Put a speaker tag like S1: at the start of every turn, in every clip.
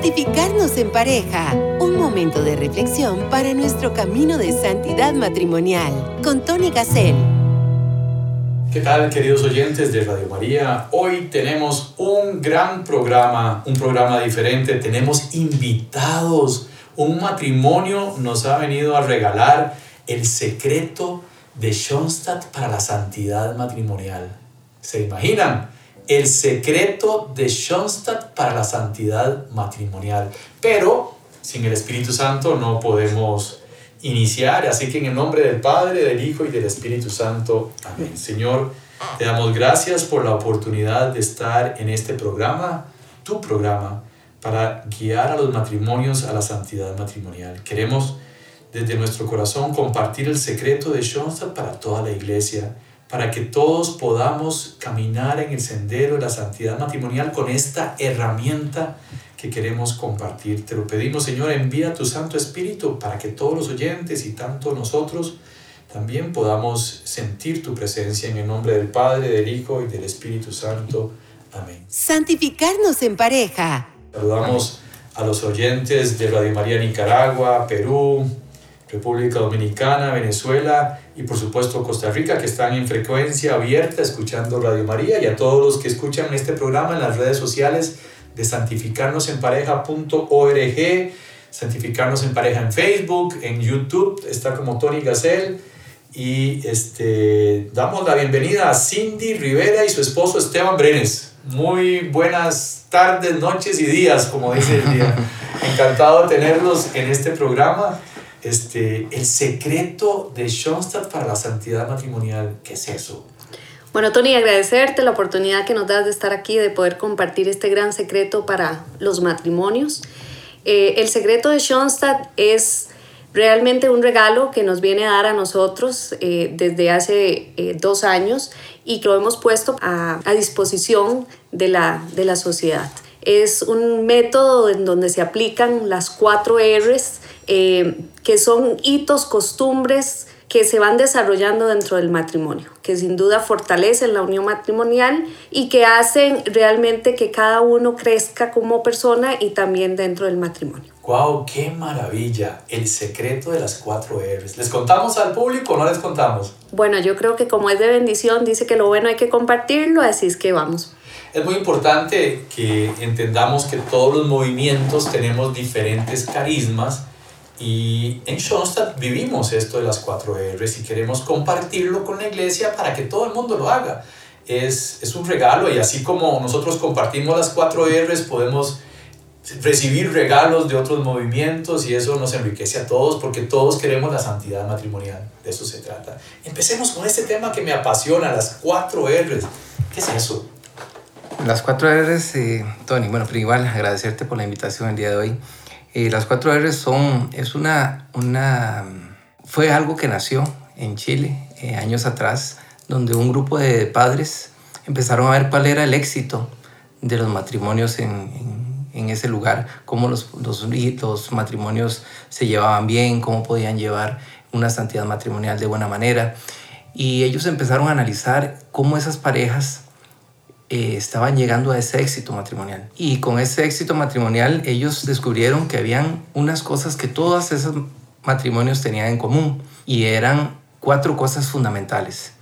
S1: Santificarnos en pareja. Un momento de reflexión para nuestro camino de santidad matrimonial. Con Tony Gassel.
S2: ¿Qué tal, queridos oyentes de Radio María? Hoy tenemos un gran programa, un programa diferente. Tenemos invitados. Un matrimonio nos ha venido a regalar el secreto de Schoenstatt para la santidad matrimonial. ¿Se imaginan? El secreto de Schoenstatt para la santidad matrimonial. Pero sin el Espíritu Santo no podemos iniciar, así que en el nombre del Padre, del Hijo y del Espíritu Santo. Amén. Señor, te damos gracias por la oportunidad de estar en este programa, tu programa, para guiar a los matrimonios a la santidad matrimonial. Queremos desde nuestro corazón compartir el secreto de Schoenstatt para toda la iglesia para que todos podamos caminar en el sendero de la santidad matrimonial con esta herramienta que queremos compartir. Te lo pedimos, Señor, envía tu Santo Espíritu para que todos los oyentes y tanto nosotros también podamos sentir tu presencia en el nombre del Padre, del Hijo y del Espíritu Santo. Amén.
S1: Santificarnos en pareja.
S2: Saludamos a los oyentes de Radio María Nicaragua, Perú, República Dominicana, Venezuela y por supuesto Costa Rica que están en frecuencia abierta escuchando Radio María y a todos los que escuchan este programa en las redes sociales de santificarnosenpareja.org, santificarnos en pareja en Facebook, en YouTube, está como Tony Gacel y este, damos la bienvenida a Cindy Rivera y su esposo Esteban Brenes. Muy buenas tardes, noches y días, como dice el día. Encantado de tenerlos en este programa este, el secreto de Schoenstatt para la santidad matrimonial. ¿Qué es eso?
S3: Bueno, Tony, agradecerte la oportunidad que nos das de estar aquí, de poder compartir este gran secreto para los matrimonios. Eh, el secreto de Schoenstatt es realmente un regalo que nos viene a dar a nosotros eh, desde hace eh, dos años y que lo hemos puesto a, a disposición de la, de la sociedad. Es un método en donde se aplican las cuatro R's eh, que son hitos, costumbres que se van desarrollando dentro del matrimonio, que sin duda fortalecen la unión matrimonial y que hacen realmente que cada uno crezca como persona y también dentro del matrimonio.
S2: ¡Wow! ¡Qué maravilla! El secreto de las cuatro R's. ¿Les contamos al público o no les contamos?
S3: Bueno, yo creo que como es de bendición, dice que lo bueno hay que compartirlo, así es que vamos.
S2: Es muy importante que entendamos que todos los movimientos tenemos diferentes carismas y en Schoenstatt vivimos esto de las cuatro R's y queremos compartirlo con la iglesia para que todo el mundo lo haga. Es, es un regalo y así como nosotros compartimos las cuatro R's, podemos recibir regalos de otros movimientos y eso nos enriquece a todos porque todos queremos la santidad matrimonial. De eso se trata. Empecemos con este tema que me apasiona, las cuatro R's. ¿Qué es eso?
S4: Las cuatro R's, eh, Tony, bueno, pero agradecerte por la invitación el día de hoy. Eh, las cuatro R son, es una, una, fue algo que nació en Chile eh, años atrás, donde un grupo de padres empezaron a ver cuál era el éxito de los matrimonios en, en, ese lugar, cómo los, los, los matrimonios se llevaban bien, cómo podían llevar una santidad matrimonial de buena manera. Y ellos empezaron a analizar cómo esas parejas eh, estaban llegando a ese éxito matrimonial. Y con ese éxito matrimonial ellos descubrieron que habían unas cosas que todos esos matrimonios tenían en común y eran cuatro cosas fundamentales.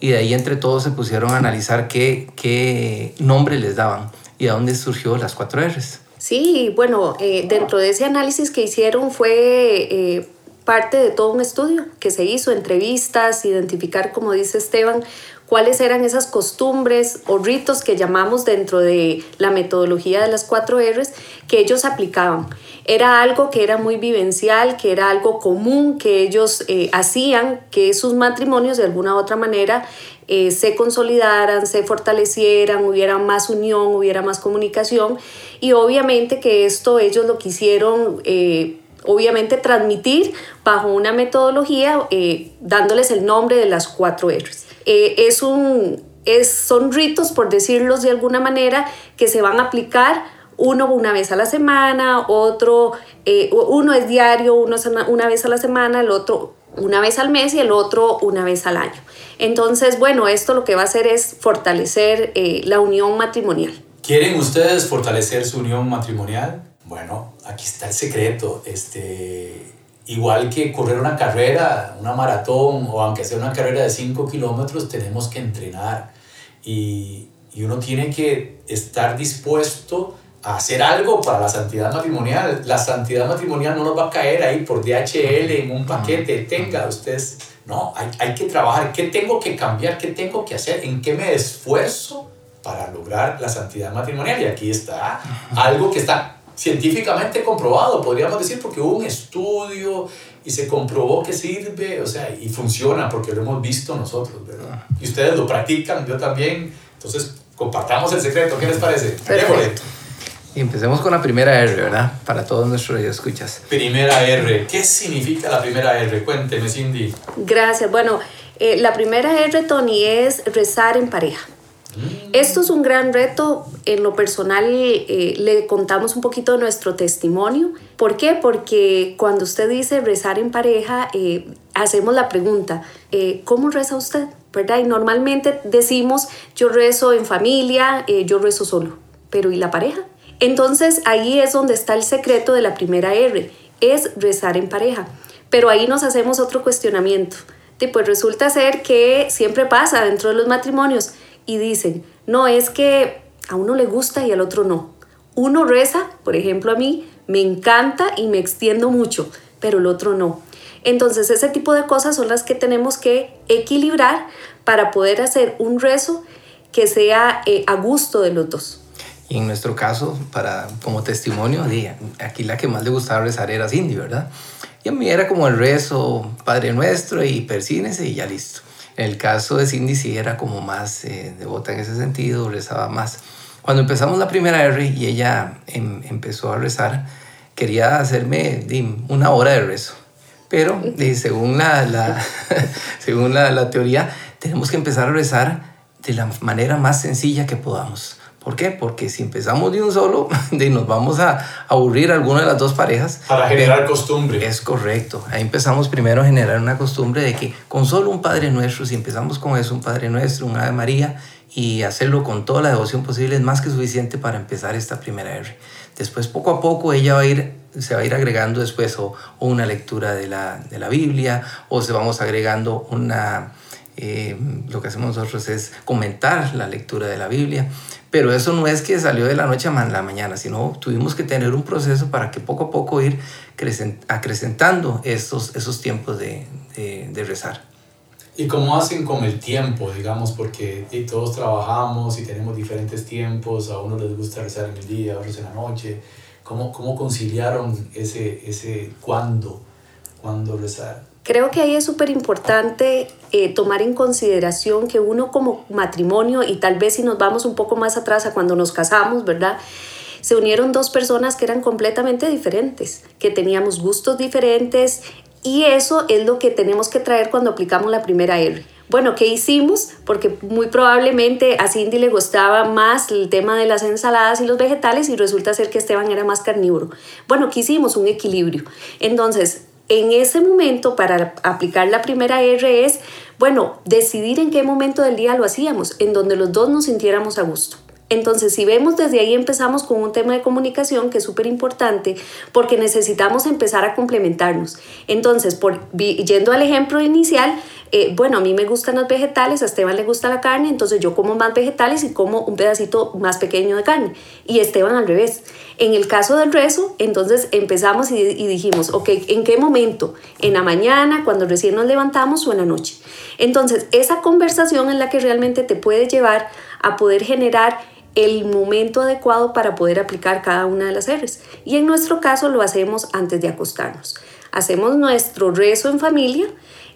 S4: Y de ahí entre todos se pusieron a analizar qué, qué nombre les daban y de dónde surgió las cuatro R's.
S3: Sí, bueno, eh, dentro de ese análisis que hicieron fue eh, parte de todo un estudio que se hizo, entrevistas, identificar, como dice Esteban, cuáles eran esas costumbres o ritos que llamamos dentro de la metodología de las cuatro R's que ellos aplicaban. Era algo que era muy vivencial, que era algo común que ellos eh, hacían, que sus matrimonios de alguna u otra manera eh, se consolidaran, se fortalecieran, hubiera más unión, hubiera más comunicación y obviamente que esto ellos lo quisieron... Eh, obviamente transmitir bajo una metodología dándoles el nombre de las cuatro R's. Eh, es un, es, son ritos, por decirlos de alguna manera, que se van a aplicar uno una vez a la semana, otro, eh, uno es diario, uno es una vez a la semana, el otro una vez al mes y el otro una vez al año. Entonces, bueno, esto lo que va a hacer es fortalecer eh, la unión matrimonial.
S2: ¿Quieren ustedes fortalecer su unión matrimonial? Bueno, aquí está el secreto. Este, igual que correr una carrera, una maratón o aunque sea una carrera de 5 kilómetros, tenemos que entrenar. Y, y uno tiene que estar dispuesto a hacer algo para la santidad matrimonial. La santidad matrimonial no nos va a caer ahí por DHL en un paquete. Tenga ustedes, no, hay, hay que trabajar. ¿Qué tengo que cambiar? ¿Qué tengo que hacer? ¿En qué me esfuerzo para lograr la santidad matrimonial? Y aquí está algo que está científicamente comprobado, podríamos decir, porque hubo un estudio y se comprobó que sirve, o sea, y funciona porque lo hemos visto nosotros, ¿verdad? Y ustedes lo practican, yo también. Entonces, compartamos el secreto. ¿Qué les parece?
S4: Y empecemos con la primera R, ¿verdad? Para todos nuestros escuchas.
S2: Primera R. ¿Qué significa la primera R? Cuénteme, Cindy.
S3: Gracias. Bueno, eh, la primera R, Tony, es rezar en pareja. Esto es un gran reto. En lo personal, eh, le contamos un poquito de nuestro testimonio. ¿Por qué? Porque cuando usted dice rezar en pareja, eh, hacemos la pregunta, ¿cómo reza usted? ¿Verdad? Y normalmente decimos, yo rezo en familia, yo rezo solo. Pero ¿y la pareja? Entonces ahí es donde está el secreto de la primera R, es rezar en pareja. Pero ahí nos hacemos otro cuestionamiento. pues resulta ser que siempre pasa dentro de los matrimonios y dicen, no, es que a uno le gusta y al otro no. Uno reza, por ejemplo a mí, me encanta y me extiendo mucho, pero el otro no. Entonces ese tipo de cosas son las que tenemos que equilibrar para poder hacer un rezo que sea eh, a gusto de los dos.
S4: Y en nuestro caso, para, como testimonio, aquí la que más le gustaba rezar era Cindy, ¿verdad? Y a mí era como el rezo, Padre Nuestro y persínese y ya listo. El caso de Cindy sí era como más eh, devota en ese sentido, rezaba más. Cuando empezamos la primera R y ella em, empezó a rezar, quería hacerme una hora de rezo. Pero según, la, según la teoría, tenemos que empezar a rezar de la manera más sencilla que podamos ¿Por qué? Porque si empezamos de un solo, nos vamos a aburrir a alguna de las dos parejas.
S2: Para generar costumbre.
S4: Es correcto. Ahí empezamos primero a generar una costumbre de que con solo un Padre Nuestro, si empezamos con eso, un Padre Nuestro, un Ave María, y hacerlo con toda la devoción posible, es más que suficiente para empezar esta primera R. Después, poco a poco, ella va a ir, se va a ir agregando después o, una lectura de la, de la Biblia, o se vamos agregando una... Eh, lo que hacemos nosotros es comentar la lectura de la Biblia. Pero eso no es que salió de la noche a la mañana, sino tuvimos que tener un proceso para que poco a poco ir acrecentando estos, esos tiempos de, de, rezar.
S2: ¿Y cómo hacen con el tiempo, digamos? Porque todos trabajamos y tenemos diferentes tiempos, a unos les gusta rezar en el día, a otros en la noche. ¿Cómo, cómo conciliaron ese, ese cuándo, cuándo rezar?
S3: Creo que ahí es súper importante eh, tomar en consideración que uno como matrimonio, y tal vez si nos vamos un poco más atrás a cuando nos casamos, ¿verdad? Se unieron dos personas que eran completamente diferentes, que teníamos gustos diferentes, y eso es lo que tenemos que traer cuando aplicamos la primera R. Bueno, ¿qué hicimos? Porque muy probablemente a Cindy le gustaba más el tema de las ensaladas y los vegetales y resulta ser que Esteban era más carnívoro. Bueno, ¿qué hicimos? Un equilibrio. Entonces, en ese momento, para aplicar la primera R es, bueno, decidir en qué momento del día lo hacíamos, en donde los dos nos sintiéramos a gusto. Entonces, si vemos desde ahí empezamos con un tema de comunicación que es súper importante porque necesitamos empezar a complementarnos. Entonces, por, yendo al ejemplo inicial, eh, bueno, a mí me gustan los vegetales, a Esteban le gusta la carne, entonces yo como más vegetales y como un pedacito más pequeño de carne. Y Esteban al revés. En el caso del rezo, entonces empezamos y, dijimos, ok, ¿en qué momento? ¿En la mañana, cuando recién nos levantamos o en la noche? Entonces, esa conversación es la que realmente te puede llevar a poder generar el momento adecuado para poder aplicar cada una de las R's. Y en nuestro caso lo hacemos antes de acostarnos. Hacemos nuestro rezo en familia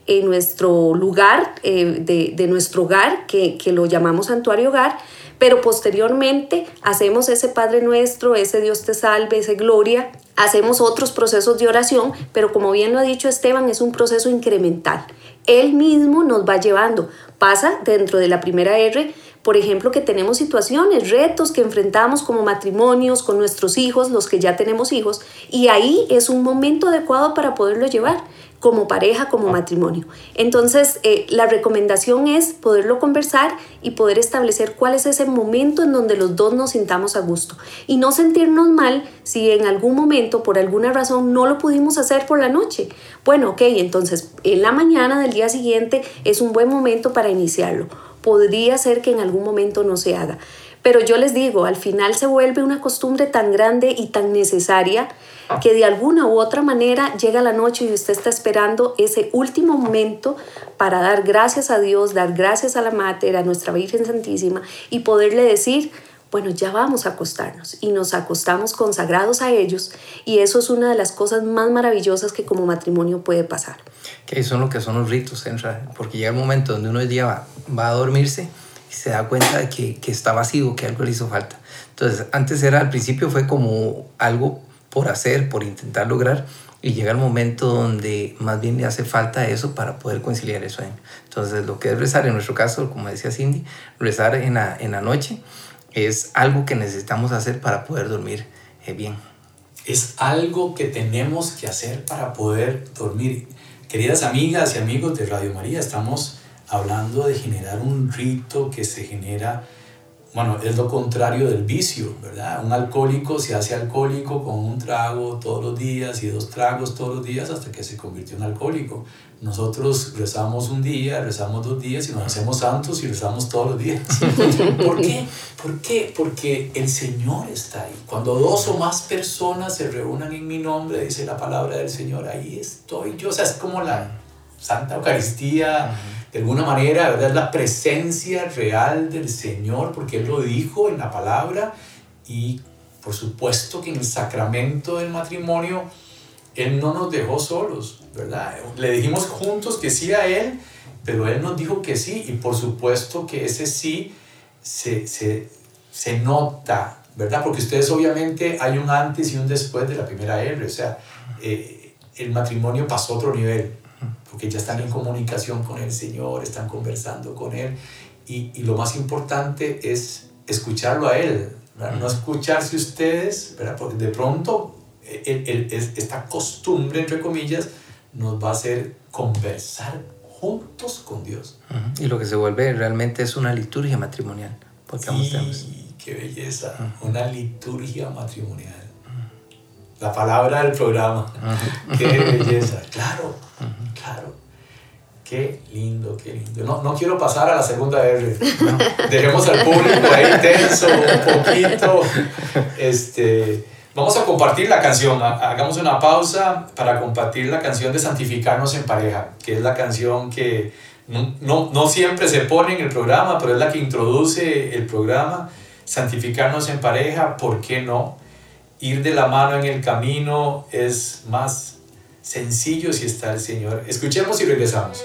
S3: en nuestro lugar, eh, de, de, nuestro hogar, que, que lo llamamos santuario hogar, pero posteriormente hacemos ese Padre Nuestro, ese Dios te salve, ese Gloria, hacemos otros procesos de oración, pero como bien lo ha dicho Esteban, es un proceso incremental. Él mismo nos va llevando, pasa dentro de la primera R por ejemplo, que tenemos situaciones, retos que enfrentamos como matrimonios, con nuestros hijos, los que ya tenemos hijos, y ahí es un momento adecuado para poderlo llevar como pareja, como matrimonio. Entonces, eh, la recomendación es poderlo conversar y poder establecer cuál es ese momento en donde los dos nos sintamos a gusto y no sentirnos mal si en algún momento, por alguna razón, no lo pudimos hacer por la noche. Bueno, ok, entonces en la mañana del día siguiente es un buen momento para iniciarlo. Podría ser que en algún momento no se haga. Pero yo les digo, al final se vuelve una costumbre tan grande y tan necesaria que de alguna u otra manera llega la noche y usted está esperando ese último momento para dar gracias a Dios, dar gracias a la Mater, a nuestra Virgen Santísima y poderle decir, bueno, ya vamos a acostarnos y nos acostamos consagrados a ellos y eso es una de las cosas más maravillosas que como matrimonio puede pasar.
S4: Que son lo que son los ritos, porque llega el momento donde uno ya va, va a dormirse y se da cuenta de que, que está vacío, que algo le hizo falta. Entonces, antes era, al principio fue como algo por hacer, por intentar lograr, y llega el momento donde más bien le hace falta eso para poder conciliar el sueño. Entonces, lo que es rezar, en nuestro caso, como decía Cindy, rezar en la, en la noche es algo que necesitamos hacer para poder dormir eh, bien.
S2: Es algo que tenemos que hacer para poder dormir. Queridas amigas y amigos de Radio María, estamos hablando de generar un rito que se genera bueno, es lo contrario del vicio, ¿verdad? Un alcohólico se hace alcohólico con un trago todos los días y dos tragos todos los días hasta que se convirtió en alcohólico. Nosotros rezamos un día, rezamos dos días y nos hacemos santos y rezamos todos los días. ¿Por qué? ¿Por qué? Porque el Señor está ahí. Cuando dos o más personas se reúnan en mi nombre, dice la palabra del Señor, ahí estoy yo. O sea, es como la Santa Eucaristía de alguna manera, ¿verdad? La presencia real del Señor, porque Él lo dijo en la palabra y por supuesto que en el sacramento del matrimonio Él no nos dejó solos, ¿verdad? Le dijimos juntos que sí a Él, pero Él nos dijo que sí y por supuesto que ese sí se, se, se nota, ¿verdad? Porque ustedes obviamente hay un antes y un después de la primera R, o sea, eh, el matrimonio pasó a otro nivel, porque ya están en comunicación con el Señor, están conversando con Él. Y, y lo más importante es escucharlo a Él, no escucharse ustedes, ¿verdad? porque de pronto el, esta costumbre, entre comillas, nos va a hacer conversar juntos con Dios.
S4: Y lo que se vuelve realmente es una liturgia matrimonial. Porque
S2: sí, qué belleza, una liturgia matrimonial. La palabra del programa, qué belleza, claro Claro. Qué lindo, qué lindo. No, no quiero pasar a la segunda R. Dejemos al público ahí tenso un poquito. Este, vamos a compartir la canción. Hagamos una pausa para compartir la canción de Santificarnos en pareja, que es la canción que no, no, no siempre se pone en el programa, pero es la que introduce el programa. Santificarnos en pareja, ¿por qué no? Ir de la mano en el camino es más sencillo si está el Señor. Escuchemos y regresamos.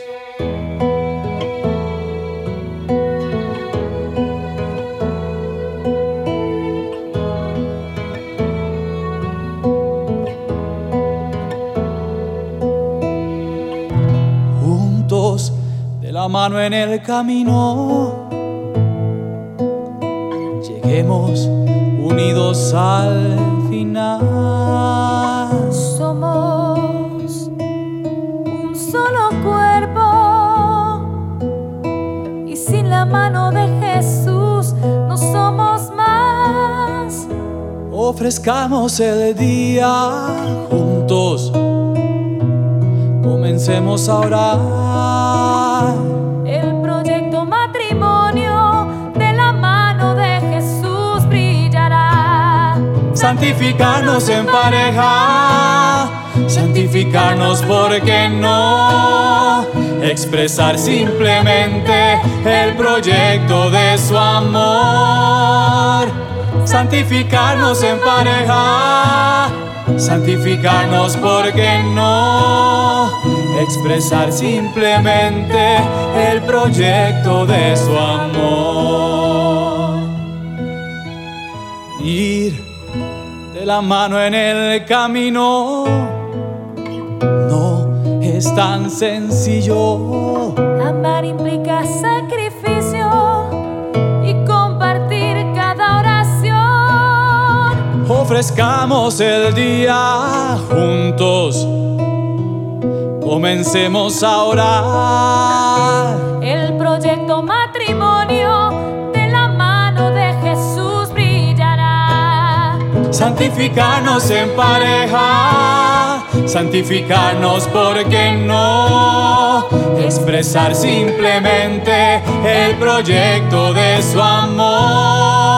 S5: Juntos de la mano en el camino, lleguemos unidos al final.
S6: Mano de Jesús no somos más.
S5: Ofrezcamos el día juntos, comencemos a orar.
S6: El proyecto matrimonio de la mano de Jesús brillará.
S5: Santificarnos en pareja, santificarnos porque no expresar simplemente el proyecto de su amor. Santificarnos en pareja, santificarnos porque no expresar simplemente el proyecto de su amor. Ir de la mano en el camino es tan sencillo.
S6: Amar implica sacrificio y compartir cada oración.
S5: Ofrezcamos el día juntos. Comencemos a orar.
S6: El proyecto matrimonio de la mano de Jesús brillará.
S5: Santificarnos en pareja santificarnos porque no expresar simplemente el proyecto de su amor.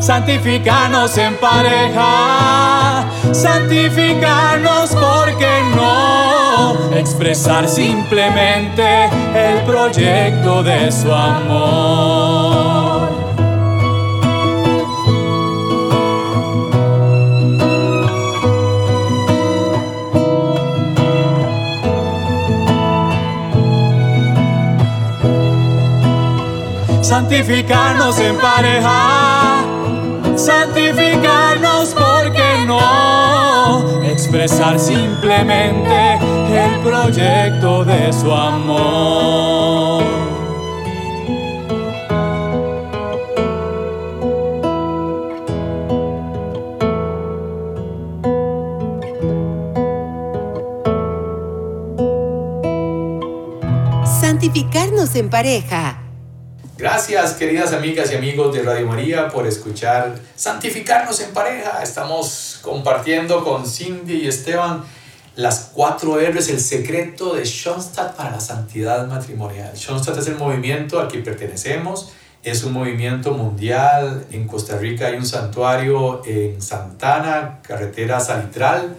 S5: Santificarnos en pareja, santificarnos porque no expresar simplemente el proyecto de su amor. Santificarnos en pareja, santificarnos porque no expresar simplemente el proyecto de su amor.
S1: Santificarnos en pareja.
S2: Gracias, queridas amigas y amigos de Radio María, por escuchar Santificarnos en pareja. Estamos compartiendo con Cindy y Esteban las cuatro R's, el secreto de Schoenstatt para la santidad matrimonial. Schoenstatt es el movimiento al que pertenecemos, es un movimiento mundial. En Costa Rica hay un santuario en Santana, carretera Salitral,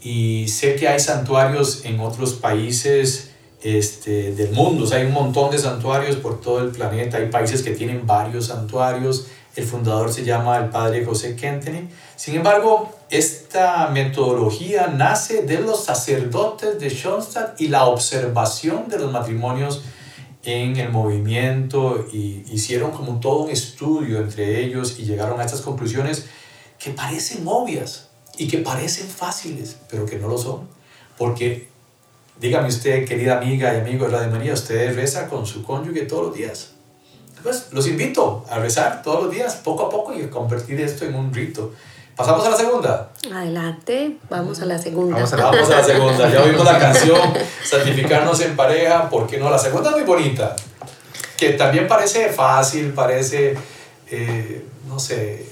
S2: y sé que hay santuarios en otros países este, del mundo. O sea, hay un montón de santuarios por todo el planeta. Hay países que tienen varios santuarios. El fundador se llama el padre José Kenteny. Sin embargo, esta metodología nace de los sacerdotes de Schoenstatt y la observación de los matrimonios en el movimiento y hicieron como todo un estudio entre ellos y llegaron a estas conclusiones que parecen obvias y que parecen fáciles, pero que no lo son. Porque Dígame usted, querida amiga y amigo de Radio María, ¿usted reza con su cónyuge todos los días? Pues los invito a rezar todos los días, poco a poco, y a convertir esto en un rito. ¿Pasamos a la segunda?
S3: Adelante, vamos a la segunda.
S4: Vamos a la-
S2: Vamos a la segunda. Ya oímos la canción Santificarnos en pareja, ¿por qué no? La segunda es muy bonita, que también parece fácil, parece, eh, no sé,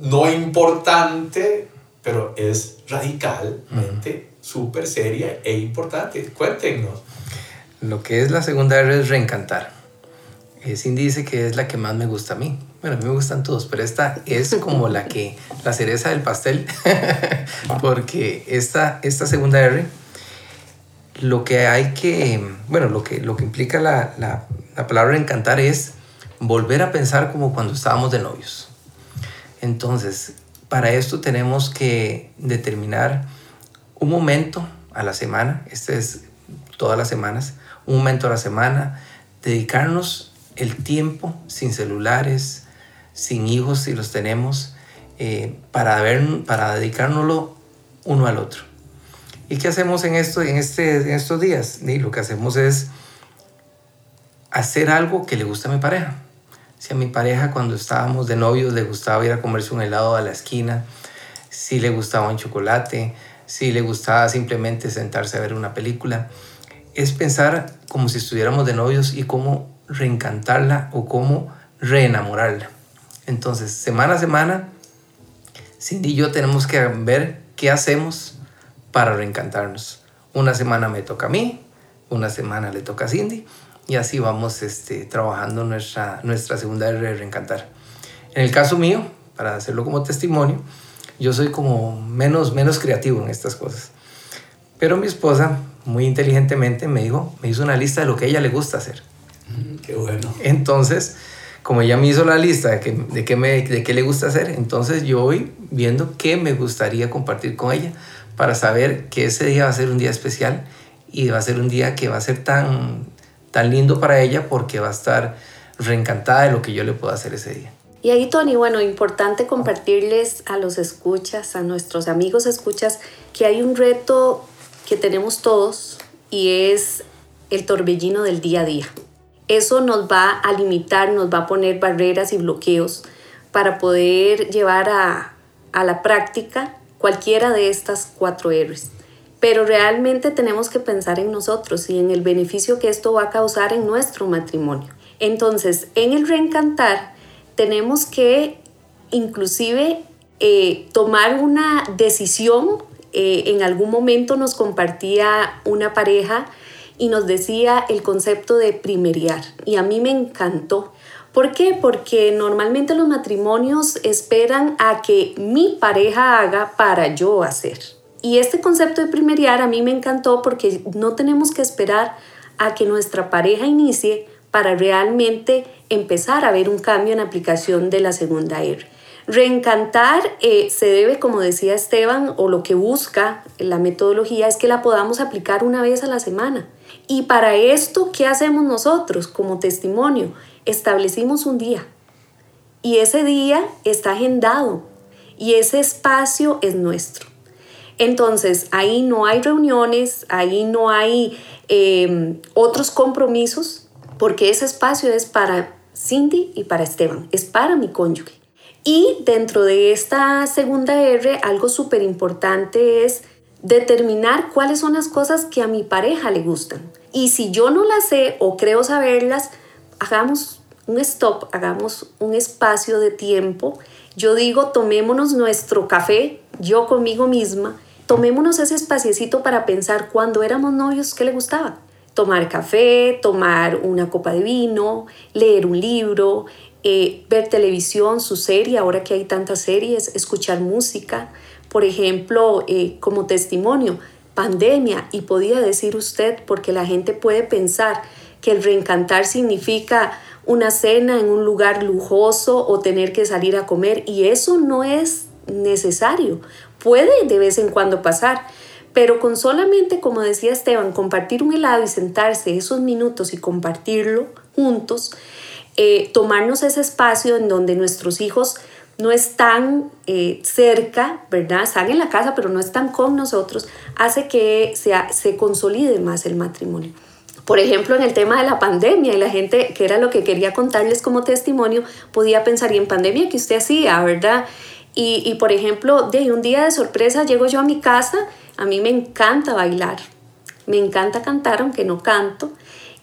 S2: no importante, pero es radicalmente súper seria e importante. Cuéntenos.
S4: Lo que es la segunda R es reencantar. Cindy dice que es la que más me gusta a mí. Bueno, a mí me gustan todos, pero esta es como la que, la cereza del pastel, porque esta, esta segunda R, lo que hay que, bueno, lo que, lo que implica la, la, la palabra encantar es volver a pensar como cuando estábamos de novios. Entonces, para esto tenemos que determinar un momento a la semana, este es todas las semanas, un momento a la semana, dedicarnos el tiempo sin celulares, sin hijos si los tenemos, eh, para, ver, para dedicárnoslo uno al otro. ¿Y qué hacemos en, esto, en, este, en estos días? Y lo que hacemos es hacer algo que le gusta a mi pareja. Si a mi pareja cuando estábamos de novios le gustaba ir a comerse un helado a la esquina, si le gustaba un chocolate, si le gustaba simplemente sentarse a ver una película, es pensar como si estuviéramos de novios y cómo reencantarla o cómo reenamorarla. Entonces, semana a semana, Cindy y yo tenemos que ver qué hacemos para reencantarnos. Una semana me toca a mí, una semana le toca a Cindy y así vamos este, trabajando nuestra, nuestra segunda R de reencantar. En el caso mío, para hacerlo como testimonio, yo soy como menos, menos creativo en estas cosas. Pero mi esposa, muy inteligentemente, me dijo, me hizo una lista de lo que a ella le gusta hacer.
S2: Mm, Qué bueno.
S4: Entonces, como ella me hizo la lista de, que, de, qué me, de qué le gusta hacer, entonces yo voy viendo qué me gustaría compartir con ella para saber que ese día va a ser un día especial y va a ser un día que va a ser tan, tan lindo para ella porque va a estar reencantada de lo que yo le puedo hacer ese día.
S3: Y ahí, Tony, bueno, importante compartirles a los escuchas, a nuestros amigos escuchas, que hay un reto que tenemos todos y es el torbellino del día a día. Eso nos va a limitar, nos va a poner barreras y bloqueos para poder llevar a, a la práctica cualquiera de estas cuatro R's. Pero realmente tenemos que pensar en nosotros y en el beneficio que esto va a causar en nuestro matrimonio. Entonces, en el reencantar tenemos que inclusive eh, tomar una decisión. Eh, en algún momento nos compartía una pareja y nos decía el concepto de primeriar y a mí me encantó. ¿Por qué? Porque normalmente los matrimonios esperan a que mi pareja haga para yo hacer. Y este concepto de primeriar a mí me encantó porque no tenemos que esperar a que nuestra pareja inicie para realmente empezar a ver un cambio en aplicación de la segunda R. Reencantar eh, se debe, como decía Esteban, o lo que busca la metodología es que la podamos aplicar una vez a la semana. Y para esto, ¿qué hacemos nosotros como testimonio? Establecimos un día. Y ese día está agendado. Y ese espacio es nuestro. Entonces, ahí no hay reuniones, ahí no hay em, otros compromisos, porque ese espacio es para Cindy y para Esteban, es para mi cónyuge. Y dentro de esta segunda R, algo súper importante es determinar cuáles son las cosas que a mi pareja le gustan. Y si yo no las sé o creo saberlas, hagamos un stop, hagamos un espacio de tiempo. Yo digo, tomémonos nuestro café, yo conmigo misma, tomémonos ese espaciecito para pensar cuando éramos novios qué le gustaba. Tomar café, tomar una copa de vino, leer un libro, eh, ver televisión, su serie, ahora que hay tantas series, escuchar música. Por ejemplo, eh, como testimonio, pandemia, y podía decir usted, porque la gente puede pensar que el reencantar significa una cena en un lugar lujoso o tener que salir a comer, y eso no es necesario. Puede de vez en cuando pasar, pero con solamente, como decía Esteban, compartir un helado y sentarse esos minutos y compartirlo juntos, eh, tomarnos ese espacio en donde nuestros hijos no están eh, cerca, ¿verdad? Están en la casa, pero no están con nosotros, hace que se consolide más el matrimonio. Por ejemplo, en el tema de la pandemia y la gente, que era lo que quería contarles como testimonio, podía pensar, ¿y en pandemia qué usted hacía, verdad? Y, y por ejemplo, de un día de sorpresa llego yo a mi casa, a mí me encanta bailar, me encanta cantar, aunque no canto,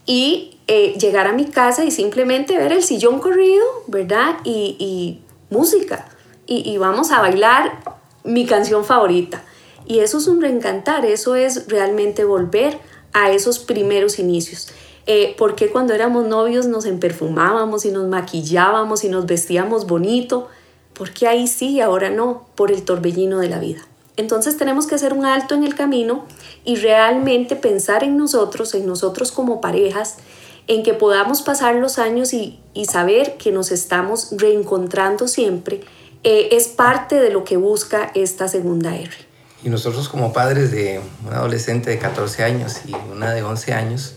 S3: y eh, llegar a mi casa y simplemente ver el sillón corrido, ¿verdad? Y, y música. Y, y, vamos a bailar mi canción favorita. Y eso es un reencantar, eso es realmente volver a esos primeros inicios. Eh, porque cuando éramos novios nos emperfumábamos y nos maquillábamos y nos vestíamos bonito? Porque ahí sí, ahora no, por el torbellino de la vida. Entonces tenemos que hacer un alto en el camino y realmente pensar en nosotros, en nosotros como parejas, en que podamos pasar los años y, saber que nos estamos reencontrando siempre, eh, es parte de lo que busca esta segunda R.
S4: Y nosotros como padres de un adolescente de 14 años y una de 11 años,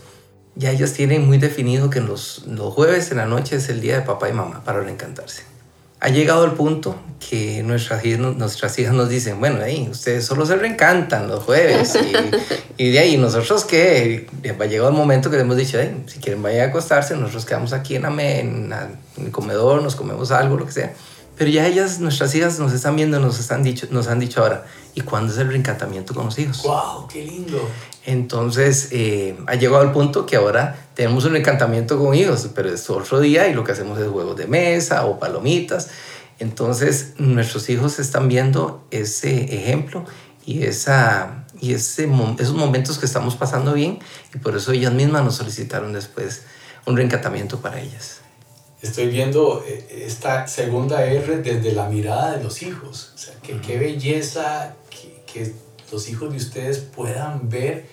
S4: ya ellos tienen muy definido que los, los jueves en la noche es el día de papá y mamá para reencantarse. Ha llegado el punto que nuestras hijas, nuestras hijas nos dicen, bueno, ahí ustedes solo se reencantan los jueves y, y de ahí nosotros que ha llegado el momento que le hemos dicho, si quieren vayan a acostarse, nosotros quedamos aquí en, en, en el comedor, nos comemos algo, lo que sea pero ya ellas, nuestras hijas, nos están viendo, nos, están dicho, nos han dicho ahora, ¿y cuándo es el reencantamiento con los hijos?
S2: ¡Wow! ¡Qué lindo!
S4: Entonces, eh, ha llegado al punto que ahora tenemos un encantamiento con hijos, pero es otro día y lo que hacemos es juegos de mesa o palomitas. Entonces, nuestros hijos están viendo ese ejemplo y, esa, y ese, esos momentos que estamos pasando bien y por eso ellas mismas nos solicitaron después un reencantamiento para ellas
S2: estoy viendo eh, esta segunda R desde la mirada de los hijos. O sea, que, qué belleza que, que, los hijos de ustedes puedan ver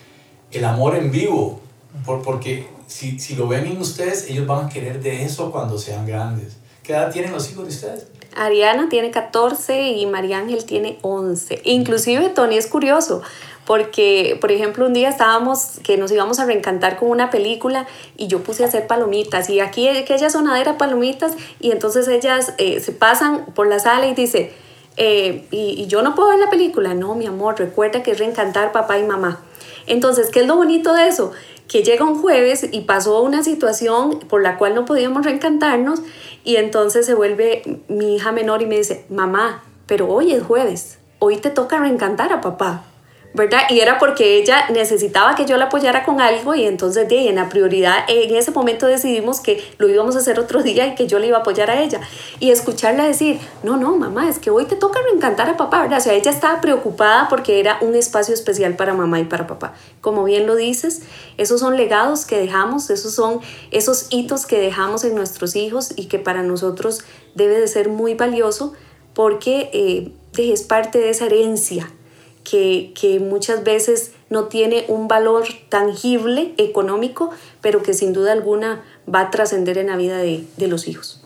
S2: el amor en vivo. Por, porque si, si, lo ven en ustedes, ellos van a querer de eso cuando sean grandes. ¿Qué edad tienen los hijos de ustedes?
S3: Ariana tiene 14 y María Ángel tiene 11. Inclusive Tony es curioso porque, por ejemplo, un día estábamos que nos íbamos a reencantar con una película y yo puse a hacer palomitas y aquí aquella sonadera palomitas y entonces ellas eh, se pasan por la sala y dice, eh, y, y, yo no puedo ver la película. No, mi amor, recuerda que es reencantar papá y mamá. Entonces, ¿qué es lo bonito de eso? Que llega un jueves y pasó una situación por la cual no podíamos reencantarnos y entonces se vuelve mi hija menor y me dice, mamá, pero hoy es jueves, hoy te toca reencantar a papá. ¿Verdad? Y era porque ella necesitaba que yo la apoyara con algo y entonces de en la prioridad, en ese momento decidimos que lo íbamos a hacer otro día y que yo le iba a apoyar a ella. Y escucharla decir, no, no, mamá, es que hoy te toca reencantar a papá, ¿verdad? O sea, ella estaba preocupada porque era un espacio especial para mamá y para papá. Como bien lo dices, esos son legados que dejamos, esos son esos hitos que dejamos en nuestros hijos y que para nosotros debe de ser muy valioso porque eh, es parte de esa herencia que, muchas veces no tiene un valor tangible, económico, pero que sin duda alguna va a trascender en la vida de, de los hijos.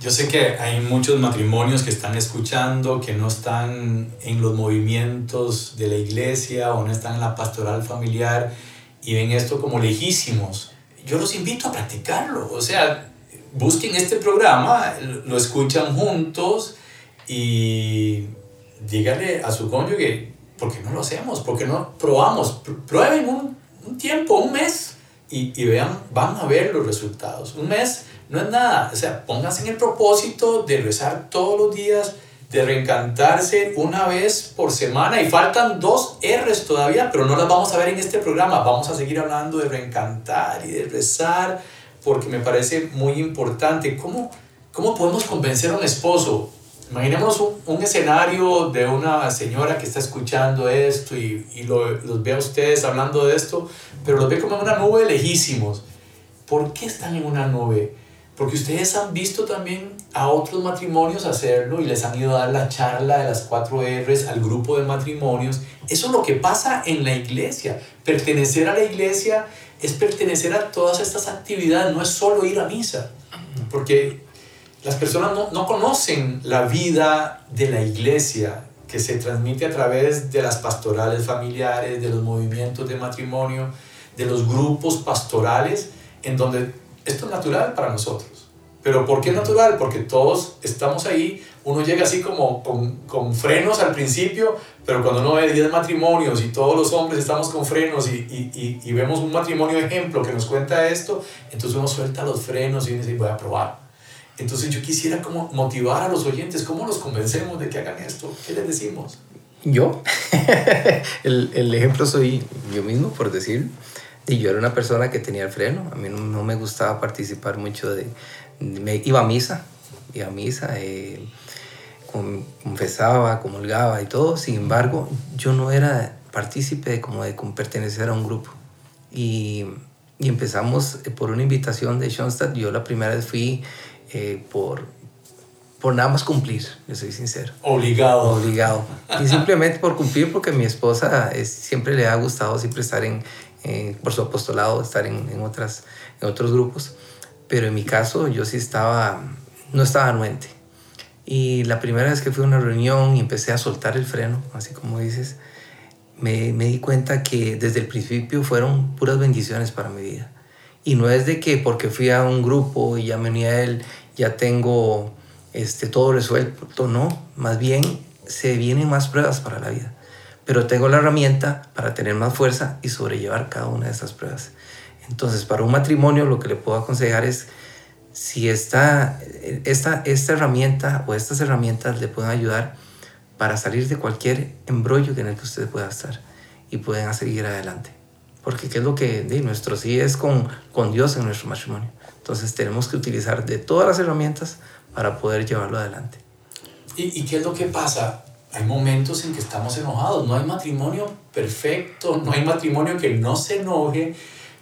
S2: Yo sé que hay muchos matrimonios que están escuchando, que no están en los movimientos de la iglesia o no están en la pastoral familiar y ven esto como lejísimos. Yo los invito a practicarlo. O sea, busquen este programa, lo escuchan juntos y díganle a su cónyuge, ¿por qué no lo hacemos? ¿Por qué no probamos? Prueben un, un tiempo, un mes, y, y, vean, van a ver los resultados. Un mes no es nada, o sea, pónganse en el propósito de rezar todos los días, de reencantarse una vez por semana, y faltan dos R's todavía, pero no las vamos a ver en este programa, vamos a seguir hablando de reencantar y de rezar, porque me parece muy importante. ¿Cómo, cómo podemos convencer a un esposo? Imaginemos un, un, escenario de una señora que está escuchando esto y, y lo, los ve a ustedes hablando de esto, pero los ve como en una nube lejísimos. ¿Por qué están en una nube? Porque ustedes han visto también a otros matrimonios hacerlo y les han ido a dar la charla de las cuatro R's al grupo de matrimonios. Eso es lo que pasa en la iglesia. Pertenecer a la iglesia es pertenecer a todas estas actividades, no es solo ir a misa. Porque las personas no, no, conocen la vida de la iglesia que se transmite a través de las pastorales familiares, de los movimientos de matrimonio, de los grupos pastorales, en donde esto es natural para nosotros. Pero ¿por qué natural? Porque todos estamos ahí, uno llega así como con, con frenos al principio, pero cuando uno ve 10 matrimonios y todos los hombres estamos con frenos y, y, y, vemos un matrimonio ejemplo que nos cuenta esto, entonces uno suelta los frenos y dice, voy a probar entonces yo quisiera como motivar a los oyentes, ¿cómo los convencemos de que hagan esto? ¿Qué les decimos?
S4: Yo, el, el, ejemplo soy yo mismo, por decir. Y yo era una persona que tenía el freno. A mí no, no me gustaba participar mucho de... Me, iba a misa, iba a misa, eh, confesaba, comulgaba y todo. Sin embargo, yo no era partícipe como de pertenecer a un grupo. Y, y empezamos por una invitación de Schoenstatt. Yo la primera vez fui eh, por, por nada más cumplir, le soy sincero.
S2: Obligado.
S4: Obligado. Y simplemente por cumplir, porque mi esposa es, siempre le ha gustado siempre estar en, por su apostolado, estar en, en, otras, en otros grupos. Pero en mi caso, yo sí estaba, no estaba anuente. Y la primera vez que fui a una reunión y empecé a soltar el freno, así como dices, me, me di cuenta que desde el principio fueron puras bendiciones para mi vida. Y no es de que porque fui a un grupo y ya me uní a él, ya tengo este, todo resuelto, no. Más bien se vienen más pruebas para la vida. Pero tengo la herramienta para tener más fuerza y sobrellevar cada una de esas pruebas. Entonces, para un matrimonio lo que le puedo aconsejar es si esta, esta, esta herramienta o estas herramientas le pueden ayudar para salir de cualquier embrollo en el que usted pueda estar y pueden seguir adelante porque qué es lo que de, nuestro sí es con, con Dios en nuestro matrimonio. Entonces tenemos que utilizar de todas las herramientas para poder llevarlo adelante.
S2: ¿Y, ¿Y qué es lo que pasa? Hay momentos en que estamos enojados, no hay matrimonio perfecto, no hay matrimonio que no se enoje,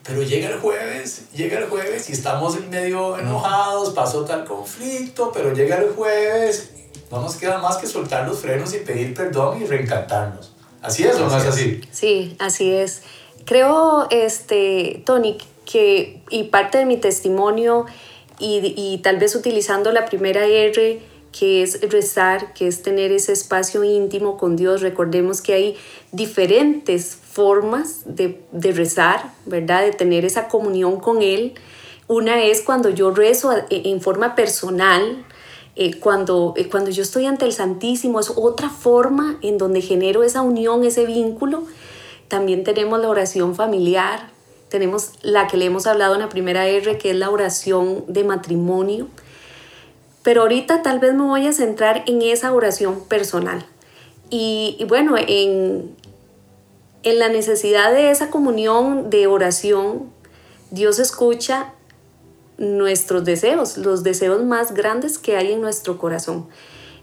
S2: pero llega el jueves, llega el jueves y estamos en medio enojados, pasó tal conflicto, pero llega el jueves, no nos queda más que soltar los frenos y pedir perdón y reencantarnos. ¿Así es o no es así?
S3: Sí, así es. Creo, este, Tony, que, y parte de mi testimonio, y, y tal vez utilizando la primera R, que es rezar, que es tener ese espacio íntimo con Dios. Recordemos que hay diferentes formas de, de, rezar, ¿verdad? De tener esa comunión con Él. Una es cuando yo rezo en forma personal, eh, cuando, eh, cuando yo estoy ante el Santísimo, es otra forma en donde genero esa unión, ese vínculo. También tenemos la oración familiar, tenemos la que le hemos hablado en la primera R, que es la oración de matrimonio. Pero ahorita tal vez me voy a centrar en esa oración personal. Y, y bueno, en, en la necesidad de esa comunión de oración, Dios escucha nuestros deseos, los deseos más grandes que hay en nuestro corazón.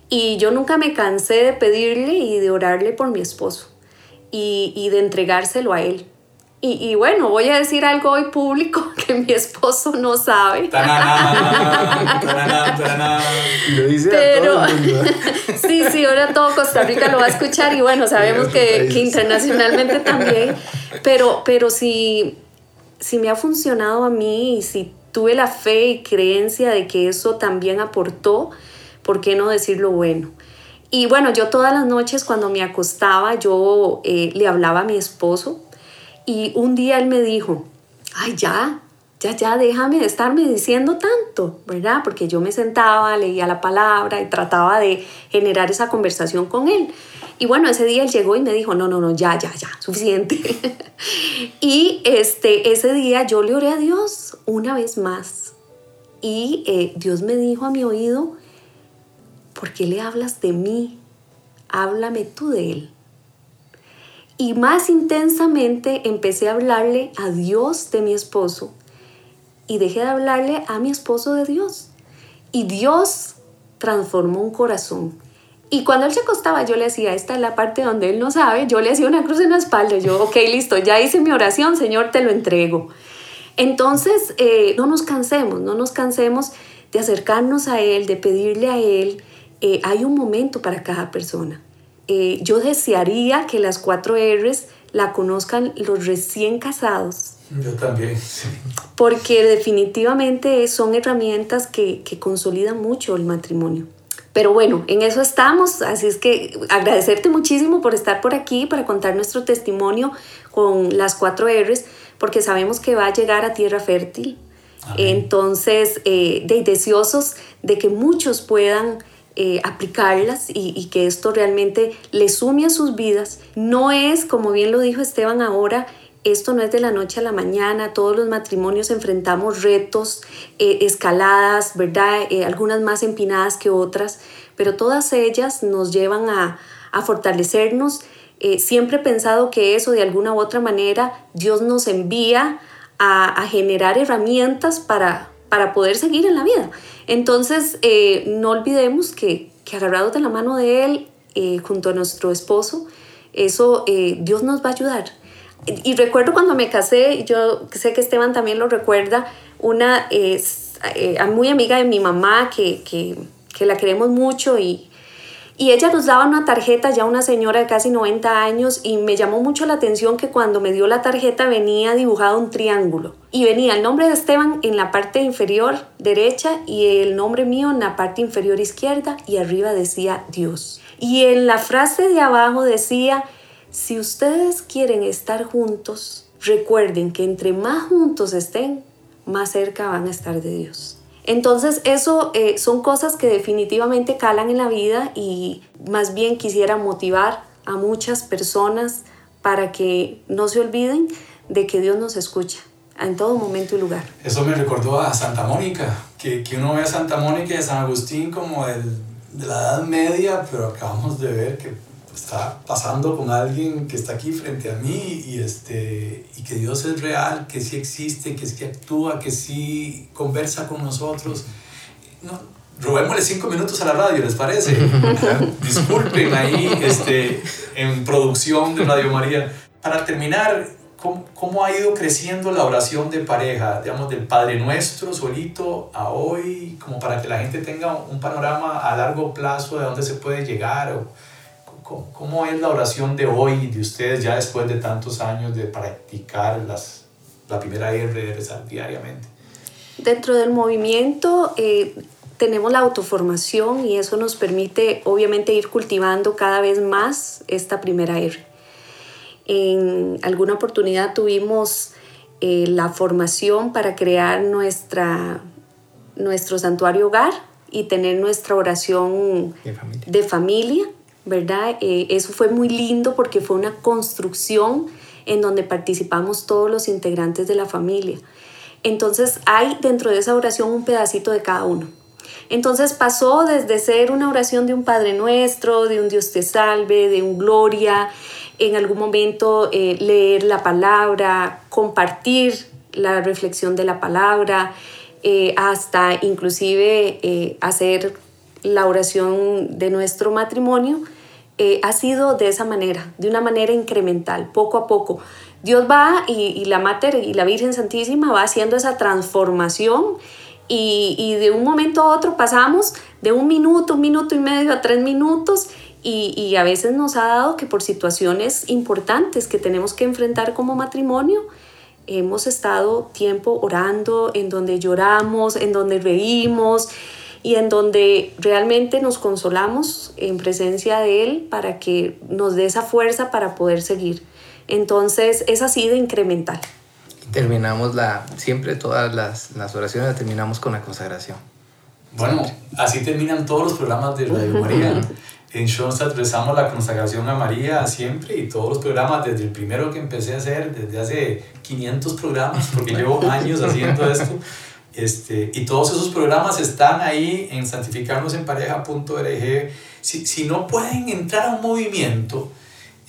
S3: Y yo nunca me cansé de pedirle y de orarle por mi esposo y, y de entregárselo a él. Y, y, bueno, voy a decir algo hoy público que mi esposo no sabe.
S4: Lo dice
S3: Pero,
S4: a todo el mundo.
S3: sí, sí, ahora todo Costa Rica lo va a escuchar y bueno, sabemos que, que internacionalmente también. Pero, pero si, si me ha funcionado a mí y si tuve la fe y creencia de que eso también aportó, ¿por qué no decir lo bueno? Y bueno, yo todas las noches cuando me acostaba, yo eh, le hablaba a mi esposo y un día él me dijo, ay, ya, ya, ya, déjame de estarme diciendo tanto, ¿verdad? Porque yo me sentaba, leía la palabra y trataba de generar esa conversación con él. Y bueno, ese día él llegó y me dijo, no, no, no, ya, ya, ya, suficiente. y este, ese día yo le oré a Dios una vez más. Y eh, Dios me dijo a mi oído, ¿por qué le hablas de mí? Háblame tú de él. Y más intensamente empecé a hablarle a Dios de mi esposo y dejé de hablarle a mi esposo de Dios. Y Dios transformó un corazón. Y cuando él se acostaba, yo le hacía, esta es la parte donde él no sabe, yo le hacía una cruz en la espalda. Yo, ok, listo, ya hice mi oración, Señor, te lo entrego. Entonces, eh, no nos cansemos, no nos cansemos de acercarnos a Él, de pedirle a Él. Eh, hay un momento para cada persona. Eh, yo desearía que las cuatro R's la conozcan los recién casados,
S2: Yo también, sí.
S3: porque definitivamente son herramientas que, que consolidan mucho el matrimonio. Pero bueno, en eso estamos, así es que agradecerte muchísimo por estar por aquí para contar nuestro testimonio con las cuatro R's, porque sabemos que va a llegar a tierra fértil.
S2: Amén.
S3: Entonces, eh, de, deseosos de que muchos puedan eh, aplicarlas y, que esto realmente les sume a sus vidas. No es, como bien lo dijo Esteban ahora, esto no es de la noche a la mañana, todos los matrimonios enfrentamos retos, eh, escaladas, ¿verdad? Eh, algunas más empinadas que otras, pero todas ellas nos llevan a, a fortalecernos. Siempre he pensado que eso de alguna u otra manera Dios nos envía a, a generar herramientas para, para poder seguir en la vida. Entonces, eh, no olvidemos que, que agarrados de la mano de Él, eh, junto a nuestro esposo, eso eh, Dios nos va a ayudar. Y recuerdo cuando me casé, yo sé que Esteban también lo recuerda, una muy amiga de mi mamá que, que, que la queremos mucho y, y ella nos daba una tarjeta, ya una señora de casi 90 años, y me llamó mucho la atención que cuando me dio la tarjeta venía dibujado un triángulo. Y venía el nombre de Esteban en la parte inferior derecha y el nombre mío en la parte inferior izquierda y arriba decía Dios. Y en la frase de abajo decía, si ustedes quieren estar juntos, recuerden que entre más juntos estén, más cerca van a estar de Dios. Entonces, eso eh, son cosas que definitivamente calan en la vida y más bien quisiera motivar a muchas personas para que no se olviden de que Dios nos escucha en todo momento y lugar.
S2: Eso me recordó a Santa Mónica, que, que uno ve a Santa Mónica y a San Agustín como el, de la Edad Media, pero acabamos de ver que está pasando con alguien que está aquí frente a mí y, este, y que Dios es real, que sí existe, que sí actúa, que sí conversa con nosotros. No, robémosle cinco minutos a la radio, ¿les parece? Disculpen ahí este, en producción de Radio María. Para terminar, ¿cómo, ¿cómo, ha ido creciendo la oración de pareja, digamos, del Padre Nuestro solito a hoy, como para que la gente tenga un panorama a largo plazo de dónde se puede llegar? O, ¿Cómo es la oración de hoy de ustedes ya después de tantos años de practicar las, la primera R de rezar diariamente?
S3: Dentro del movimiento eh, tenemos la autoformación y eso nos permite obviamente ir cultivando cada vez más esta primera R. En alguna oportunidad tuvimos eh, la formación para crear nuestra, nuestro santuario hogar y tener nuestra oración
S4: De familia.
S3: de familia ¿verdad? Eh, eso fue muy lindo porque fue una construcción en donde participamos todos los integrantes de la familia. Entonces hay dentro de esa oración un pedacito de cada uno. Entonces pasó desde ser una oración de un Padre Nuestro, de un Dios te salve, de un Gloria, en algún momento eh, leer la palabra, compartir la reflexión de la palabra, eh, hasta inclusive hacer la oración de nuestro matrimonio, ha sido de esa manera, de una manera incremental, poco a poco. Dios va y, y la Mater y la Virgen Santísima va haciendo esa transformación y, y, de un momento a otro pasamos de un minuto, un minuto y medio a tres minutos y, y, a veces nos ha dado que por situaciones importantes que tenemos que enfrentar como matrimonio, hemos estado tiempo orando, en donde lloramos, en donde reímos y en donde realmente nos consolamos en presencia de Él para que nos dé esa fuerza para poder seguir. Entonces es así de incremental.
S4: terminamos la, siempre todas las, las oraciones las terminamos con la consagración.
S2: Bueno, así terminan todos los programas de Radio María. En Schoenstatt rezamos la consagración a María siempre y todos los programas, desde el primero que empecé a hacer, desde hace 500 programas, porque llevo años haciendo esto. Este, y todos esos programas están ahí en santificarnosenpareja.org. Si, si no pueden entrar a un movimiento,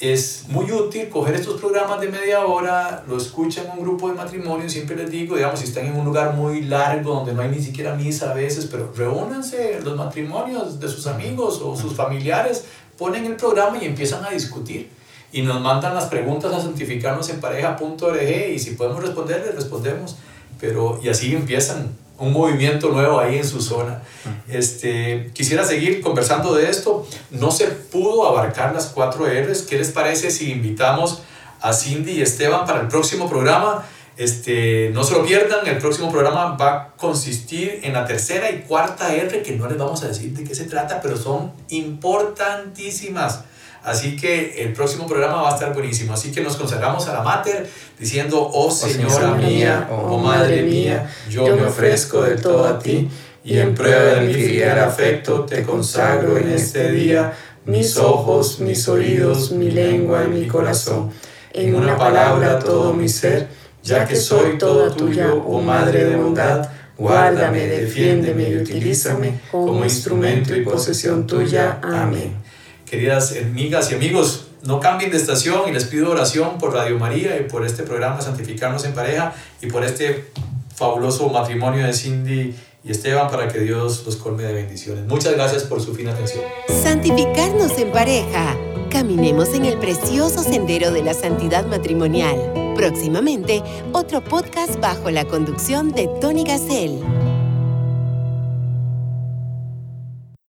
S2: es muy útil coger estos programas de media hora, lo escuchan un grupo de matrimonio, siempre les digo, digamos, si están en un lugar muy largo donde no hay ni siquiera misa a veces, pero reúnanse los matrimonios de sus amigos o sus familiares, ponen el programa y empiezan a discutir. Y nos mandan las preguntas a santificarnos en pareja.org y si podemos responder, les respondemos. Pero, y así empiezan un movimiento nuevo ahí en su zona. Este, quisiera seguir conversando de esto. No se pudo abarcar las cuatro R's. ¿Qué les parece si invitamos a Cindy y Esteban para el próximo programa? Este, no se lo pierdan, el próximo programa va a consistir en la tercera y cuarta R, que no les vamos a decir de qué se trata, pero son importantísimas. Así que el próximo programa va a estar buenísimo. Así que nos consagramos a la Mater diciendo, oh, oh Señora mía, oh, oh Madre mía, yo me ofrezco del todo a ti y en prueba de mi fiel afecto te consagro en este día mis ojos, mis oídos, mi lengua y mi corazón. En una palabra todo mi ser, ya que soy todo tuyo, oh Madre de bondad, guárdame, defiéndeme y utilízame como instrumento y posesión tuya. Amén. Queridas amigas y amigos, no cambien de estación y les pido oración por Radio María y por este programa Santificarnos en Pareja y por este fabuloso matrimonio de Cindy y Esteban para que Dios los colme de bendiciones. Muchas gracias por su fina atención.
S1: Santificarnos en pareja. Caminemos en el precioso sendero de la santidad matrimonial. Próximamente, otro podcast bajo la conducción de Tony Gassel.